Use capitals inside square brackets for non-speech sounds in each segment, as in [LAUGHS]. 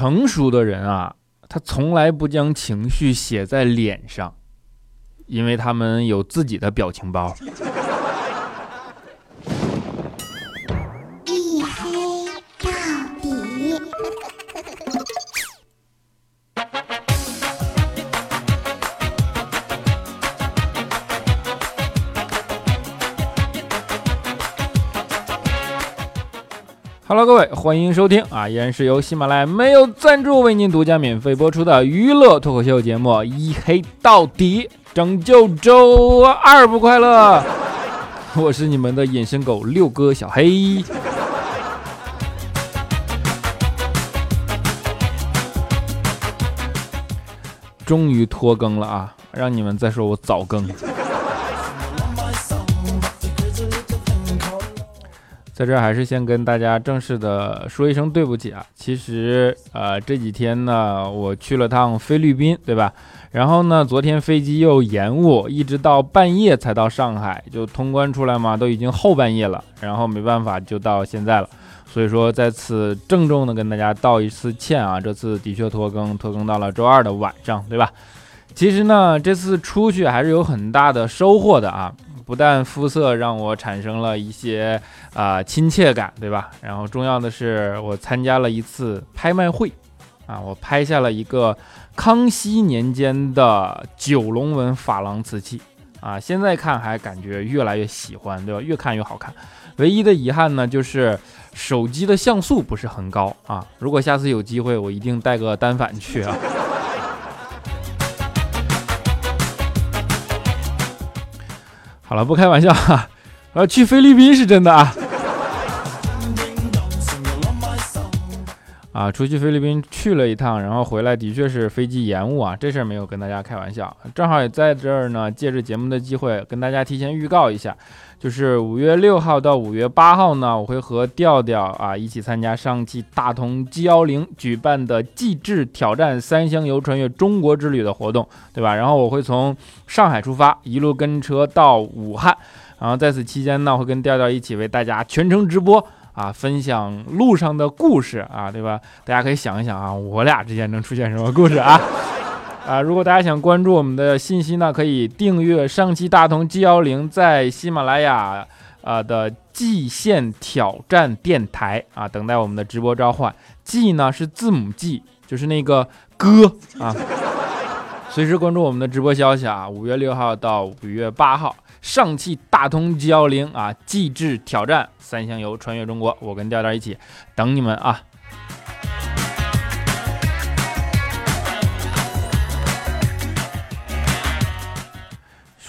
成熟的人啊，他从来不将情绪写在脸上，因为他们有自己的表情包。各位，欢迎收听啊，依然是由喜马拉雅没有赞助为您独家免费播出的娱乐脱口秀节目《一黑到底》，拯救周二不快乐。我是你们的隐身狗六哥小黑。终于拖更了啊！让你们再说我早更。在这儿还是先跟大家正式的说一声对不起啊！其实呃这几天呢，我去了趟菲律宾，对吧？然后呢，昨天飞机又延误，一直到半夜才到上海，就通关出来嘛，都已经后半夜了。然后没办法，就到现在了。所以说在此郑重的跟大家道一次歉啊！这次的确拖更，拖更到了周二的晚上，对吧？其实呢，这次出去还是有很大的收获的啊！不但肤色让我产生了一些啊亲切感，对吧？然后重要的是，我参加了一次拍卖会，啊，我拍下了一个康熙年间的九龙纹珐琅瓷器，啊，现在看还感觉越来越喜欢，对吧？越看越好看。唯一的遗憾呢，就是手机的像素不是很高啊。如果下次有机会，我一定带个单反去啊。好了，不开玩笑哈，[LAUGHS] 呃，去菲律宾是真的啊。啊，出去菲律宾去了一趟，然后回来的确是飞机延误啊，这事儿没有跟大家开玩笑，正好也在这儿呢，借着节目的机会跟大家提前预告一下，就是五月六号到五月八号呢，我会和调调啊一起参加上汽大通 G 幺零举办的极致挑战三箱油穿越中国之旅的活动，对吧？然后我会从上海出发，一路跟车到武汉，然后在此期间呢，会跟调调一起为大家全程直播。啊，分享路上的故事啊，对吧？大家可以想一想啊，我俩之间能出现什么故事啊？啊，如果大家想关注我们的信息呢，可以订阅上汽大通 G 幺零在喜马拉雅啊的蓟县挑战电台啊，等待我们的直播召唤。G 呢是字母 G，就是那个哥啊。随时关注我们的直播消息啊，五月六号到五月八号。上汽大通 G 幺零啊，极致挑战三箱油穿越中国，我跟调调一起等你们啊！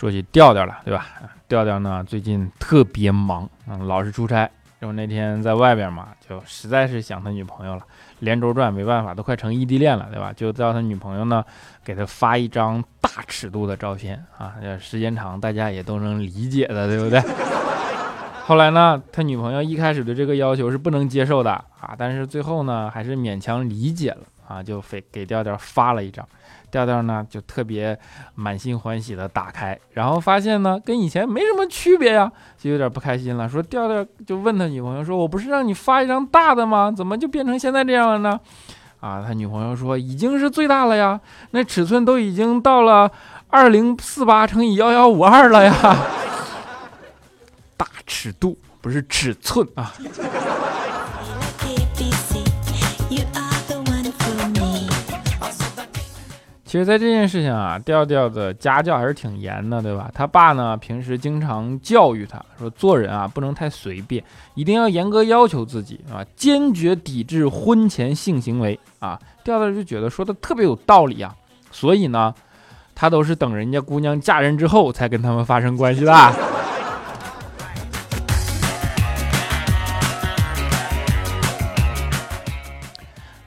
说起调调了，对吧？调调呢最近特别忙，嗯，老是出差。就那天在外边嘛，就实在是想他女朋友了，连轴转，没办法，都快成异地恋了，对吧？就叫他女朋友呢，给他发一张大尺度的照片啊，时间长，大家也都能理解的，对不对？[LAUGHS] 后来呢，他女朋友一开始的这个要求是不能接受的啊，但是最后呢，还是勉强理解了啊，就给给调调发了一张。调调呢就特别满心欢喜的打开，然后发现呢跟以前没什么区别呀，就有点不开心了。说调调就问他女朋友说：“我不是让你发一张大的吗？怎么就变成现在这样了呢？”啊，他女朋友说：“已经是最大了呀，那尺寸都已经到了二零四八乘以幺幺五二了呀，[LAUGHS] 大尺度不是尺寸啊。” [LAUGHS] 其实，在这件事情啊，调调的家教还是挺严的，对吧？他爸呢，平时经常教育他说，做人啊，不能太随便，一定要严格要求自己啊，坚决抵制婚前性行为啊。调调就觉得说的特别有道理啊，所以呢，他都是等人家姑娘嫁人之后才跟他们发生关系的。[LAUGHS]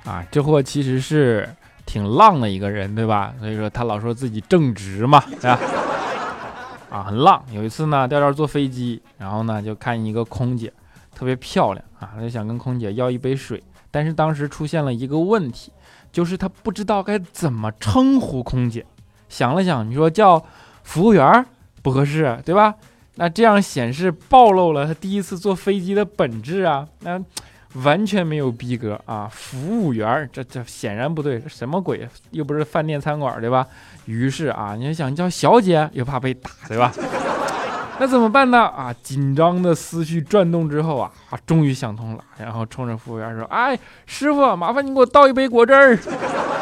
啊，这货其实是。挺浪的一个人，对吧？所以说他老说自己正直嘛，对吧？啊，很浪。有一次呢，调调坐飞机，然后呢就看一个空姐特别漂亮啊，他就想跟空姐要一杯水，但是当时出现了一个问题，就是他不知道该怎么称呼空姐。想了想，你说叫服务员不合适，对吧？那这样显示暴露了他第一次坐飞机的本质啊。那完全没有逼格啊！服务员，这这显然不对，什么鬼？又不是饭店餐馆，对吧？于是啊，你想叫小姐，又怕被打，对吧？[LAUGHS] 那怎么办呢？啊，紧张的思绪转动之后啊，啊，终于想通了，然后冲着服务员说：“哎，师傅，麻烦你给我倒一杯果汁儿。” [LAUGHS]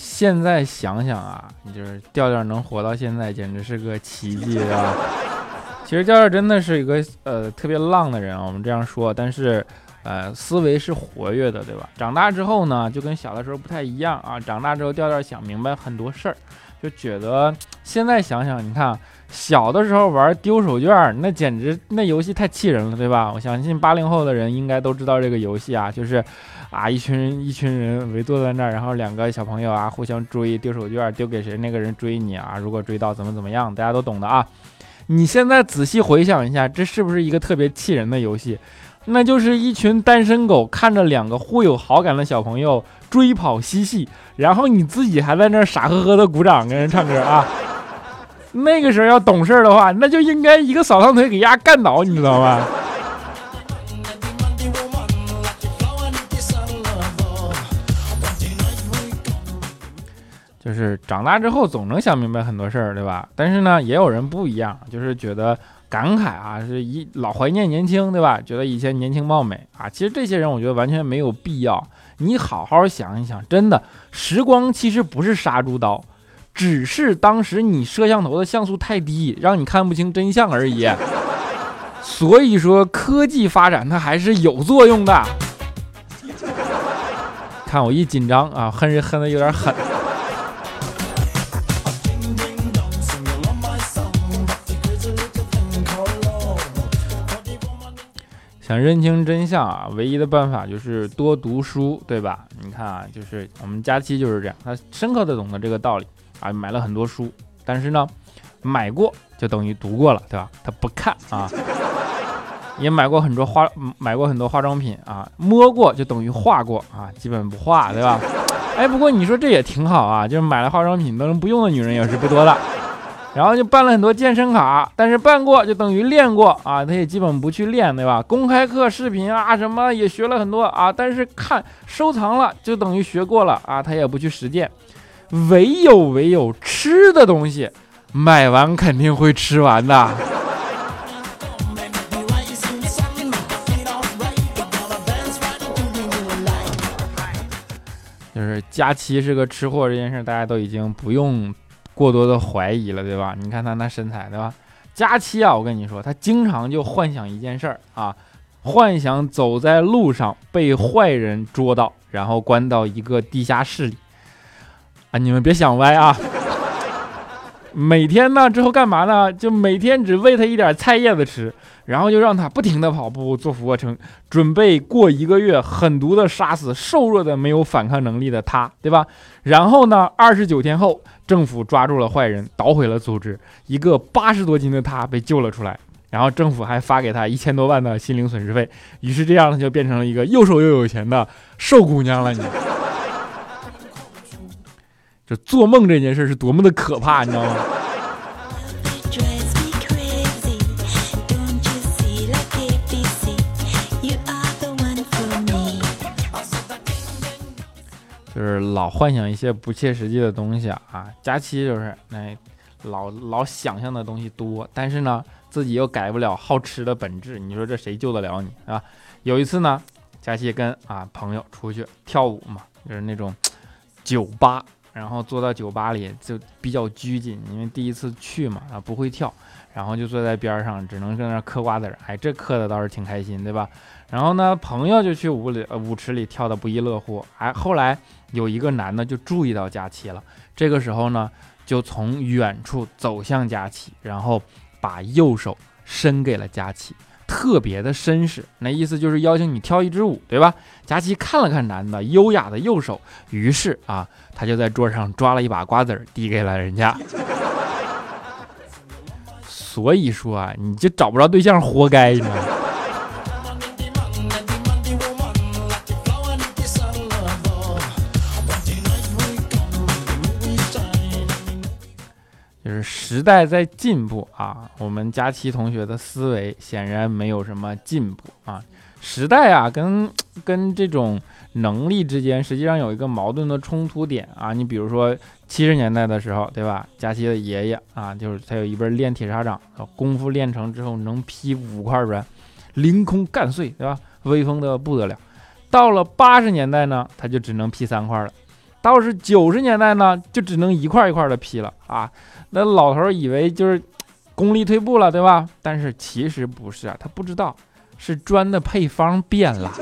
现在想想啊，你就是调调能活到现在，简直是个奇迹，啊？[LAUGHS] 其实调调真的是一个呃特别浪的人啊，我们这样说，但是呃思维是活跃的，对吧？长大之后呢，就跟小的时候不太一样啊。长大之后，调调想明白很多事儿，就觉得现在想想，你看小的时候玩丢手绢，那简直那游戏太气人了，对吧？我相信八零后的人应该都知道这个游戏啊，就是。啊，一群人一群人围坐在那儿，然后两个小朋友啊互相追，丢手绢丢给谁，那个人追你啊。如果追到怎么怎么样，大家都懂的啊。你现在仔细回想一下，这是不是一个特别气人的游戏？那就是一群单身狗看着两个互有好感的小朋友追跑嬉戏，然后你自己还在那儿傻呵呵的鼓掌跟人唱歌啊。那个时候要懂事的话，那就应该一个扫堂腿给丫干倒，你知道吗？就是长大之后总能想明白很多事儿，对吧？但是呢，也有人不一样，就是觉得感慨啊，是一老怀念年轻，对吧？觉得以前年轻貌美啊。其实这些人，我觉得完全没有必要。你好好想一想，真的，时光其实不是杀猪刀，只是当时你摄像头的像素太低，让你看不清真相而已。所以说，科技发展它还是有作用的。看我一紧张啊，恨人恨的有点狠。想认清真相啊，唯一的办法就是多读书，对吧？你看啊，就是我们佳期就是这样，他深刻的懂得这个道理啊，买了很多书，但是呢，买过就等于读过了，对吧？他不看啊，[LAUGHS] 也买过很多化，买过很多化妆品啊，摸过就等于画过啊，基本不画，对吧？[LAUGHS] 哎，不过你说这也挺好啊，就是买了化妆品都能不用的女人也是不多的。然后就办了很多健身卡，但是办过就等于练过啊，他也基本不去练，对吧？公开课视频啊什么也学了很多啊，但是看收藏了就等于学过了啊，他也不去实践。唯有唯有吃的东西，买完肯定会吃完的。就是佳琪是个吃货这件事，大家都已经不用。过多的怀疑了，对吧？你看他那身材，对吧？佳琪啊，我跟你说，他经常就幻想一件事儿啊，幻想走在路上被坏人捉到，然后关到一个地下室里啊！你们别想歪啊！每天呢之后干嘛呢？就每天只喂他一点菜叶子吃，然后就让他不停的跑步做俯卧撑，准备过一个月狠毒的杀死瘦弱的没有反抗能力的他，对吧？然后呢，二十九天后。政府抓住了坏人，捣毁了组织，一个八十多斤的他被救了出来，然后政府还发给他一千多万的心灵损失费，于是这样他就变成了一个又瘦又有钱的瘦姑娘了。你，这做梦这件事是多么的可怕，你知道吗？就是老幻想一些不切实际的东西啊，佳期就是那老老想象的东西多，但是呢，自己又改不了好吃的本质，你说这谁救得了你啊？有一次呢，佳期跟啊朋友出去跳舞嘛，就是那种酒吧，然后坐到酒吧里就比较拘谨，因为第一次去嘛啊不会跳，然后就坐在边上，只能在那嗑瓜子儿，哎，这嗑的倒是挺开心，对吧？然后呢，朋友就去舞里舞池里跳的不亦乐乎，哎，后来。有一个男的就注意到佳琪了，这个时候呢，就从远处走向佳琪，然后把右手伸给了佳琪，特别的绅士，那意思就是邀请你跳一支舞，对吧？佳琪看了看男的优雅的右手，于是啊，他就在桌上抓了一把瓜子儿递给了人家。[LAUGHS] 所以说啊，你就找不着对象，活该，你知道吗？时代在进步啊，我们佳期同学的思维显然没有什么进步啊。时代啊，跟跟这种能力之间实际上有一个矛盾的冲突点啊。你比如说七十年代的时候，对吧？佳期的爷爷啊，就是他有一本练铁砂掌，功夫练成之后能劈五块砖，凌空干碎，对吧？威风的不得了。到了八十年代呢，他就只能劈三块了。到是九十年代呢，就只能一块一块的劈了啊。那老头以为就是功力退步了，对吧？但是其实不是啊，他不知道是砖的配方变了。[LAUGHS]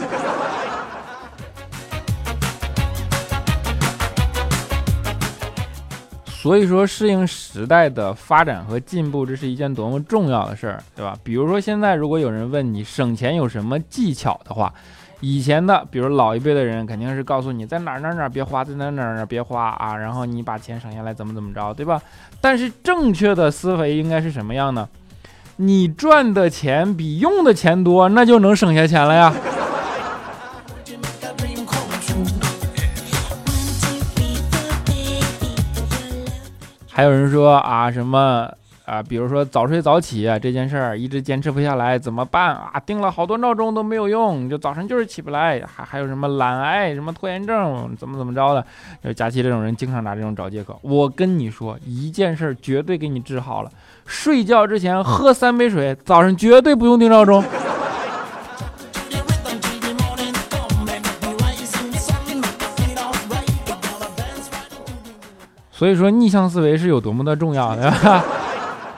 所以说，适应时代的发展和进步，这是一件多么重要的事儿，对吧？比如说，现在如果有人问你省钱有什么技巧的话，以前的，比如老一辈的人，肯定是告诉你在哪儿哪儿哪儿别花，在哪儿哪儿哪儿别花啊，然后你把钱省下来，怎么怎么着，对吧？但是正确的思维应该是什么样呢？你赚的钱比用的钱多，那就能省下钱了呀。还有人说啊，什么啊，比如说早睡早起这件事儿，一直坚持不下来怎么办啊？定了好多闹钟都没有用，就早晨就是起不来。还还有什么懒癌、什么拖延症，怎么怎么着的？就佳期这种人经常拿这种找借口。我跟你说一件事儿，绝对给你治好了。睡觉之前喝三杯水，早上绝对不用定闹钟。所以说逆向思维是有多么的重要，对吧？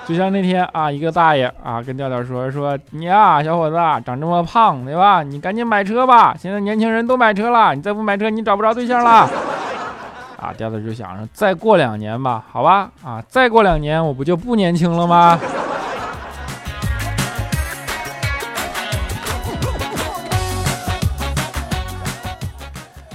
就像那天啊，一个大爷啊跟调调说说你呀，小伙子长这么胖，对吧？你赶紧买车吧，现在年轻人都买车了，你再不买车，你找不着对象了。啊，调调就想着再过两年吧，好吧？啊，再过两年我不就不年轻了吗？[LAUGHS]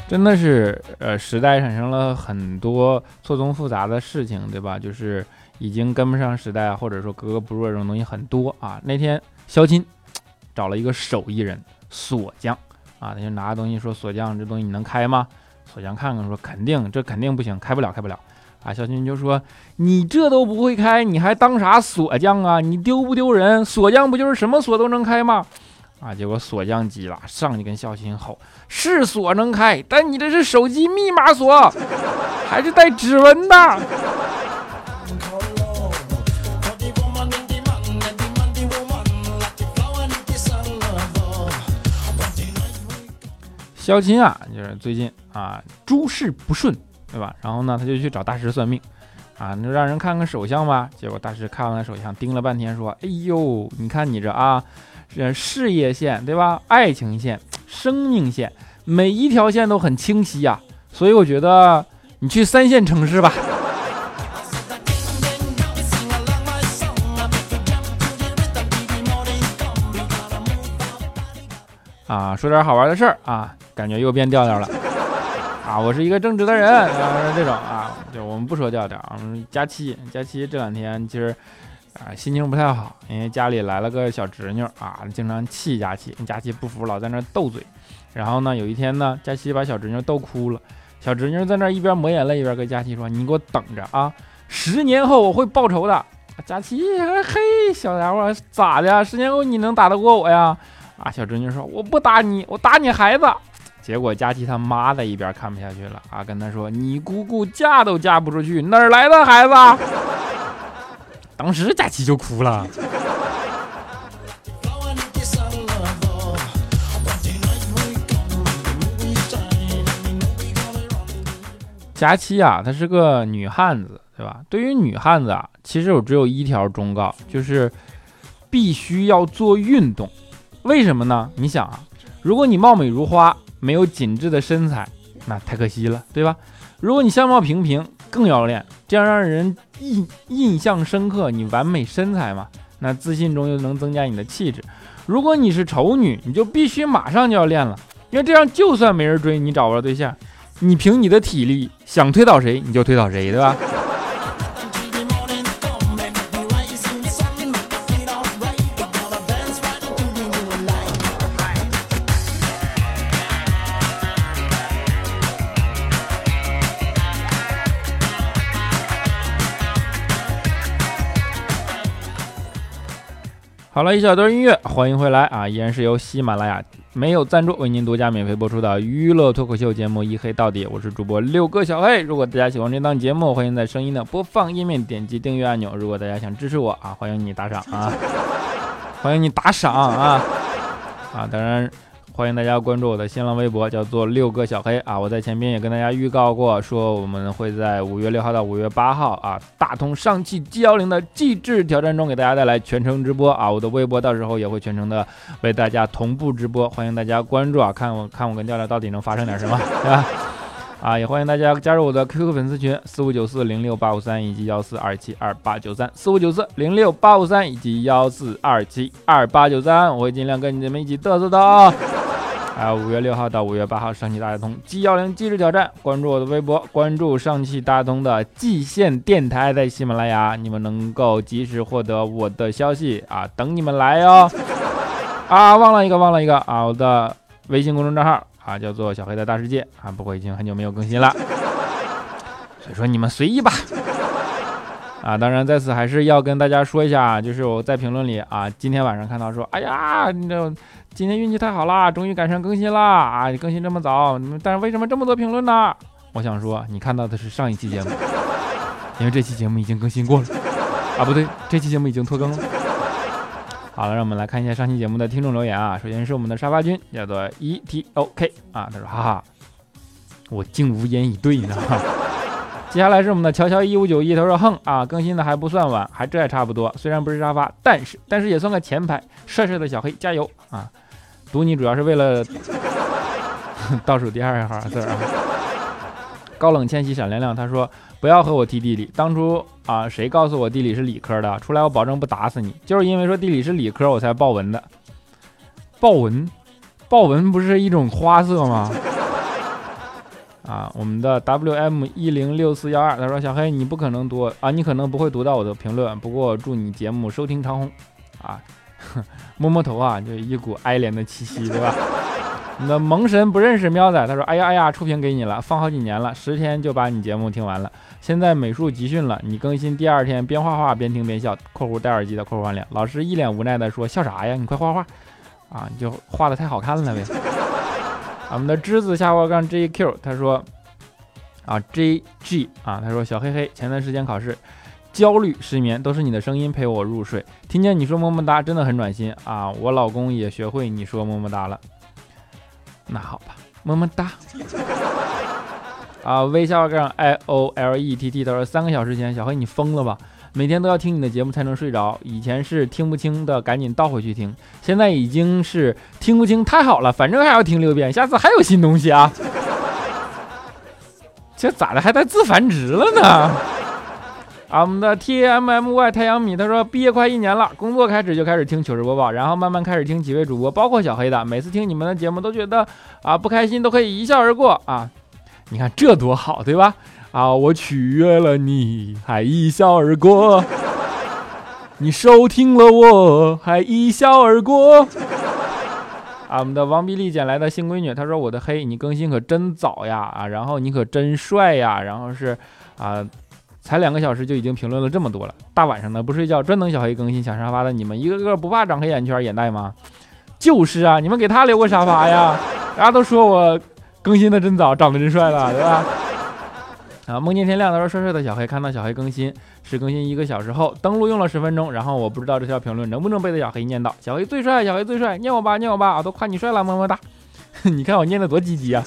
真的是，呃，时代产生了很多错综复杂的事情，对吧？就是已经跟不上时代，或者说格格不入这种东西很多啊。那天肖钦 [TSK] 找了一个手艺人锁匠啊，他就拿东西说：“锁匠，这东西你能开吗？”锁匠看看说：“肯定，这肯定不行，开不了，开不了。”啊，肖钦就说：“你这都不会开，你还当啥锁匠啊？你丢不丢人？锁匠不就是什么锁都能开吗？”啊！结果锁匠急了，上去跟肖钦吼：“是锁能开，但你这是手机密码锁，还是带指纹的。”肖钦啊，就是最近啊诸事不顺，对吧？然后呢，他就去找大师算命，啊，就让人看看手相吧。结果大师看完了手相，盯了半天，说：“哎呦，你看你这啊。”这事业线对吧？爱情线、生命线，每一条线都很清晰呀。所以我觉得你去三线城市吧。啊，说点好玩的事儿啊，感觉又变调调了。啊，我是一个正直的人啊，这种啊，就我们不说调调。我们，佳期，佳期这两天其实。啊，心情不太好，因为家里来了个小侄女啊，经常气佳期，佳期不服，老在那斗嘴。然后呢，有一天呢，佳期把小侄女斗哭了，小侄女在那一边抹眼泪一边跟佳期说：“你给我等着啊，十年后我会报仇的。”佳期，嘿，小家伙咋的？十年后你能打得过我呀？啊，小侄女说：“我不打你，我打你孩子。”结果佳琪他妈在一边看不下去了啊，跟他说：“你姑姑嫁都嫁不出去，哪儿来的孩子？” [LAUGHS] 当时佳琪就哭了。佳期啊，她是个女汉子，对吧？对于女汉子啊，其实我只有一条忠告，就是必须要做运动。为什么呢？你想啊，如果你貌美如花，没有紧致的身材，那太可惜了，对吧？如果你相貌平平，更要练，这样让人印印象深刻。你完美身材嘛，那自信中又能增加你的气质。如果你是丑女，你就必须马上就要练了，因为这样就算没人追你，找不着对象，你凭你的体力想推倒谁你就推倒谁，对吧？好了，一小段音乐，欢迎回来啊！依然是由喜马拉雅没有赞助为您独家免费播出的娱乐脱口秀节目《一黑到底》，我是主播六哥小黑。如果大家喜欢这档节目，欢迎在声音的播放页面点击订阅按钮。如果大家想支持我啊，欢迎你打赏啊，欢迎你打赏啊啊！当然。欢迎大家关注我的新浪微博，叫做六哥小黑啊！我在前面也跟大家预告过，说我们会在五月六号到五月八号啊，大通上汽 G 幺零的极致挑战中给大家带来全程直播啊！我的微博到时候也会全程的为大家同步直播，欢迎大家关注啊！看我看我跟调调到底能发生点什么，对 [LAUGHS] 吧？啊，也欢迎大家加入我的 QQ 粉丝群四五九四零六八五三以及幺四二七二八九三四五九四零六八五三以及幺四二七二八九三，我会尽量跟你们一起嘚瑟的啊！啊，五月六号到五月八号，上汽大通 G 幺零机智挑战，关注我的微博，关注上汽大通的蓟县电台，在喜马拉雅，你们能够及时获得我的消息啊，等你们来哟！啊，忘了一个，忘了一个啊，我的微信公众账号啊，叫做小黑的大世界啊，不过已经很久没有更新了，所以说你们随意吧。啊，当然在此还是要跟大家说一下，就是我在评论里啊，今天晚上看到说，哎呀，你这。今天运气太好啦，终于赶上更新啦！啊，你更新这么早，但是为什么这么多评论呢？我想说，你看到的是上一期节目，[LAUGHS] 因为这期节目已经更新过了啊，不对，这期节目已经拖更了。好了，让我们来看一下上期节目的听众留言啊。首先是我们的沙发君，叫做 E T O K 啊，他说哈哈，我竟无言以对呢。接下来是我们的乔乔一五九一，他说哼啊，更新的还不算晚，还这还差不多，虽然不是沙发，但是但是也算个前排，帅帅的小黑加油啊！读你主要是为了倒数第二行字啊。[LAUGHS] 高冷千玺闪亮亮，他说不要和我提地理。当初啊，谁告诉我地理是理科的？出来我保证不打死你。就是因为说地理是理科，我才报文的。报文，报文不是一种花色吗？啊，我们的 W M 一零六四幺二，他说小黑你不可能读啊，你可能不会读到我的评论，不过祝你节目收听长虹啊。[LAUGHS] 摸摸头啊，就一股哀怜的气息，[LAUGHS] 对吧？你的萌神不认识喵仔，他说：“哎呀哎呀，触屏给你了，放好几年了，十天就把你节目听完了。现在美术集训了，你更新第二天边画画边听边笑。”（括弧戴耳机的括弧完脸）老师一脸无奈的说：“笑啥呀？你快画画啊！你就画的太好看了呗。”我们的栀子下划杠 JQ 他说：“啊 JG 啊，他说小黑黑，前段时间考试。”焦虑、失眠都是你的声音陪我入睡，听见你说么么哒，真的很暖心啊！我老公也学会你说么么哒了，那好吧，么么哒。[LAUGHS] 啊，微笑杠 I O L E T T 他说三个小时前，小黑你疯了吧？每天都要听你的节目才能睡着，以前是听不清的，赶紧倒回去听，现在已经是听不清，太好了，反正还要听六遍，下次还有新东西啊！[LAUGHS] 这咋的还带自繁殖了呢？啊，我们的 T M M Y 太阳米他说毕业快一年了，工作开始就开始听糗事播报，然后慢慢开始听几位主播，包括小黑的。每次听你们的节目都觉得啊不开心都可以一笑而过啊，你看这多好，对吧？啊，我取悦了你还一笑而过，你收听了我还一笑而过。啊，我们的王碧丽捡来的新闺女，她说我的黑你更新可真早呀啊，然后你可真帅呀，然后是啊。才两个小时就已经评论了这么多了，大晚上的不睡觉，专等小黑更新抢沙发的你们，一个个不怕长黑眼圈眼袋吗？就是啊，你们给他留个沙发呀！大家都说我更新的真早，长得真帅了，对吧？啊，梦见天亮，他说帅帅的小黑看到小黑更新是更新一个小时后登录用了十分钟，然后我不知道这条评论能不能被小黑念到，小黑最帅，小黑最帅，念我吧，念我吧，我都夸你帅了，么么哒！[LAUGHS] 你看我念的多积极啊，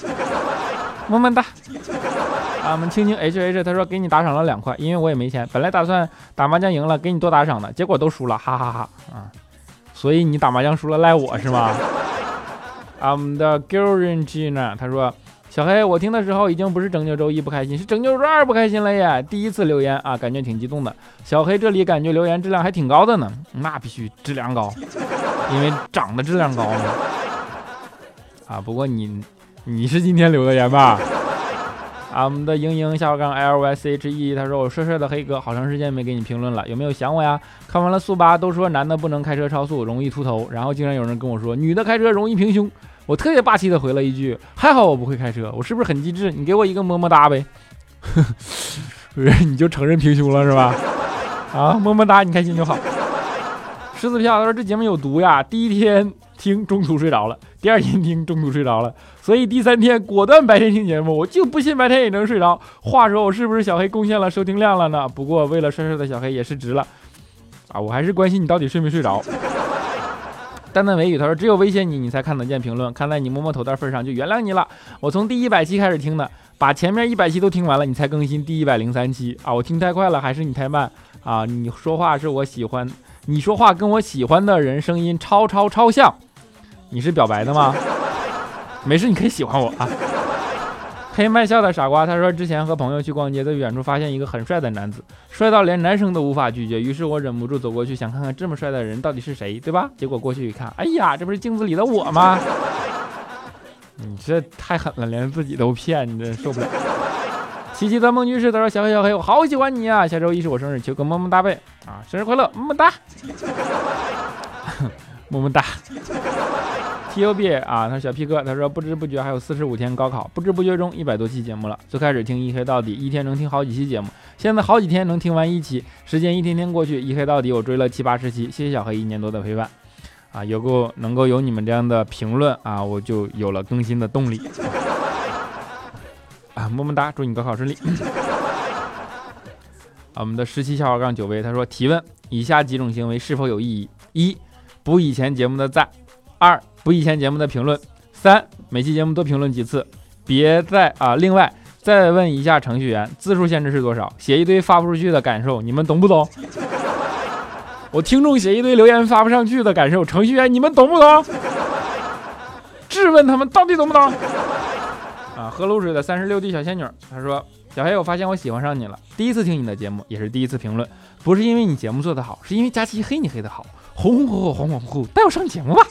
么么哒。啊，我们青青 H H 他说给你打赏了两块，因为我也没钱，本来打算打麻将赢了给你多打赏的，结果都输了，哈哈哈啊！所以你打麻将输了赖我是吗？[LAUGHS] 啊，我们的 g i r l G 呢？他说小黑，我听的时候已经不是拯救周一不开心，是拯救周二不开心了耶！第一次留言啊，感觉挺激动的。小黑这里感觉留言质量还挺高的呢，那必须质量高，因为长得质量高嘛。啊，不过你你是今天留的言吧？啊，我们的英英下划杠 L Y C H E，他说我帅帅的黑哥，好长时间没给你评论了，有没有想我呀？看完了速八，都说男的不能开车超速，容易秃头，然后竟然有人跟我说女的开车容易平胸，我特别霸气的回了一句，还好我不会开车，我是不是很机智？你给我一个么么哒呗，不是你就承认平胸了是吧？啊，么么哒，你开心就好。狮子票他说这节目有毒呀，第一天听中途睡着了，第二天听中途睡着了，所以第三天果断白天听节目，我就不信白天也能睡着。话说我是不是小黑贡献了收听量了呢？不过为了帅帅的小黑也是值了啊，我还是关心你到底睡没睡着。淡淡微语他说只有威胁你，你才看得见评论，看在你摸摸头的份上就原谅你了。我从第一百期开始听的，把前面一百期都听完了，你才更新第一百零三期啊！我听太快了，还是你太慢啊？你说话是我喜欢。你说话跟我喜欢的人声音超超超像，你是表白的吗？没事，你可以喜欢我啊。黑卖笑的傻瓜，他说之前和朋友去逛街，在远处发现一个很帅的男子，帅到连男生都无法拒绝，于是我忍不住走过去，想看看这么帅的人到底是谁，对吧？结果过去一看，哎呀，这不是镜子里的我吗？你这太狠了，连自己都骗，你这受不了。琪琪的梦居士，他说小黑小黑，我好喜欢你啊！下周一是我生日，求个么么哒呗啊！生日快乐，么么哒，[LAUGHS] 么么哒。T U B 啊，他说小 P 哥，他说不知不觉还有四十五天高考，不知不觉中一百多期节目了。最开始听一黑到底，一天能听好几期节目，现在好几天能听完一期，时间一天天过去，一黑到底我追了七八十期，谢谢小黑一年多的陪伴啊！有够能够有你们这样的评论啊，我就有了更新的动力。啊，么么哒！祝你高考顺利。[LAUGHS] 啊，我们的十七小号杠九位他说提问：以下几种行为是否有意义？一、补以前节目的赞；二、补以前节目的评论；三、每期节目多评论几次。别再啊！另外再问一下程序员，字数限制是多少？写一堆发不出去的感受，你们懂不懂？[LAUGHS] 我听众写一堆留言发不上去的感受，程序员你们懂不懂？[LAUGHS] 质问他们到底懂不懂？啊，喝露水的三十六 D 小仙女，她说：“小黑，我发现我喜欢上你了。第一次听你的节目，也是第一次评论，不是因为你节目做得好，是因为佳期黑你黑得好，红红火火，恍恍惚惚，带我上节目吧。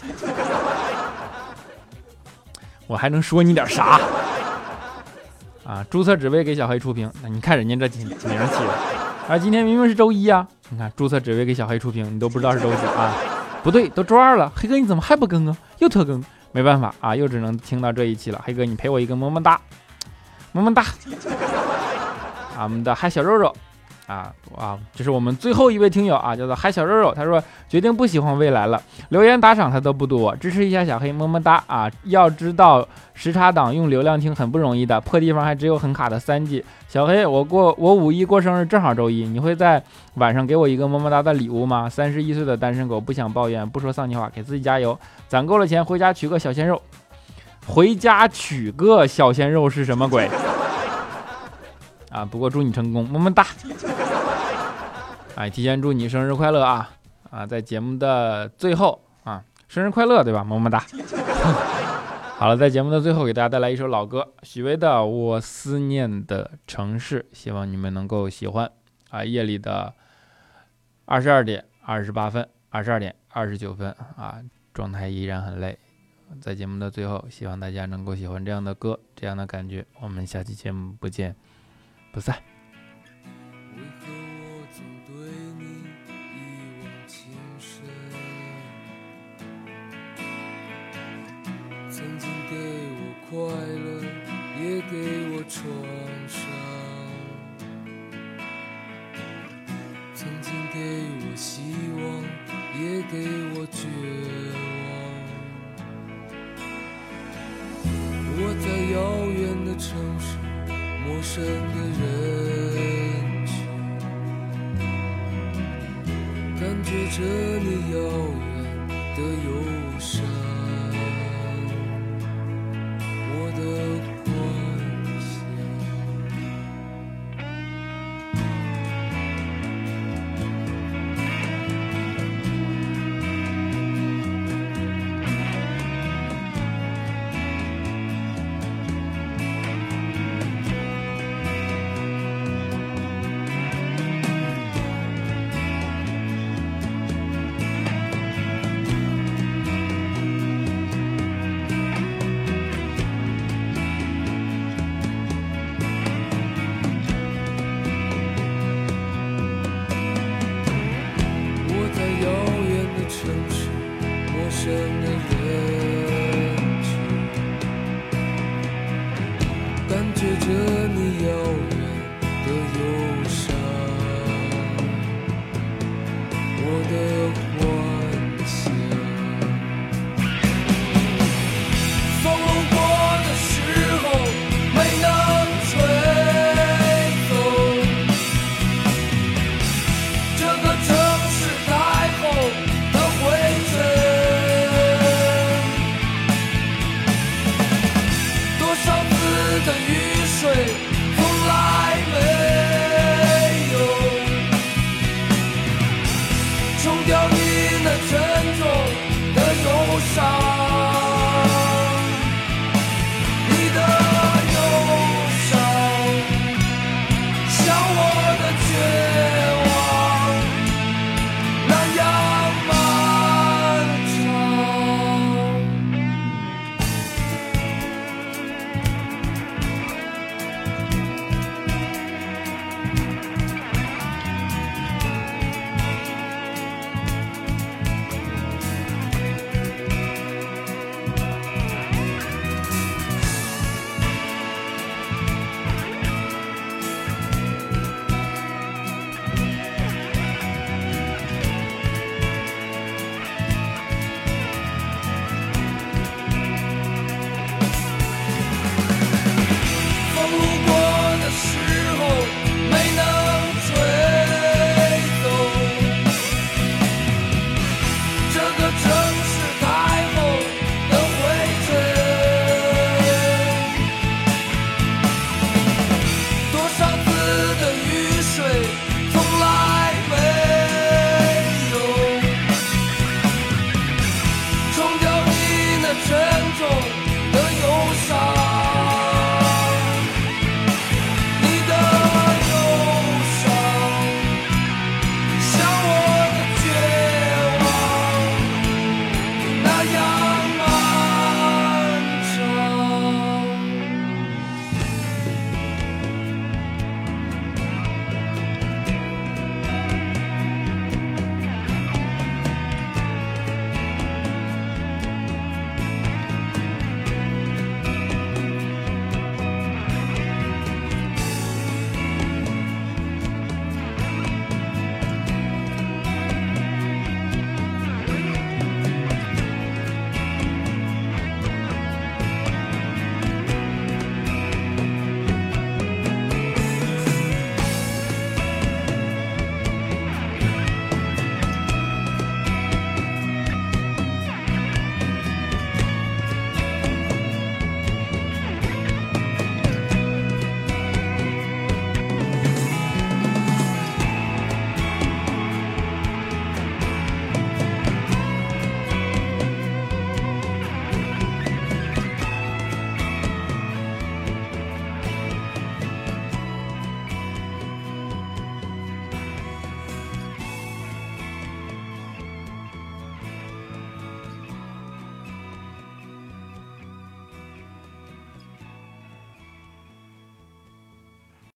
[LAUGHS] 我还能说你点啥？啊，注册只为给小黑出屏，那你看人家这名起的，啊，今天明明是周一呀，你看注册只为给小黑出屏，你都不知道是周几啊？不对，都周二了，黑哥你怎么还不更啊？又拖更。”没办法啊，又只能听到这一期了。黑哥，你陪我一个么么哒，么么哒。啊，我们的嗨小肉肉。啊哇，这是我们最后一位听友啊，叫做嗨小肉肉。他说决定不喜欢未来了，留言打赏他都不多，支持一下小黑，么么哒啊！要知道时差党用流量听很不容易的，破地方还只有很卡的三 G。小黑，我过我五一过生日正好周一，你会在晚上给我一个么么哒的礼物吗？三十一岁的单身狗不想抱怨，不说丧气话，给自己加油，攒够了钱回家娶个小鲜肉。回家娶个小鲜肉是什么鬼？啊！不过祝你成功，么么哒！哎，提前祝你生日快乐啊！啊，在节目的最后啊，生日快乐，对吧？么么哒！[LAUGHS] 好了，在节目的最后，给大家带来一首老歌，许巍的《我思念的城市》，希望你们能够喜欢啊！夜里的二十二点二十八分，二十二点二十九分啊，状态依然很累。在节目的最后，希望大家能够喜欢这样的歌，这样的感觉。我们下期节目不见。不在。为何我总对你一往情深？曾经给我快乐，也给我创伤；曾经给我希望，也给我绝望。我在遥远的城市。陌生的人群，感觉着你遥远的忧伤。就这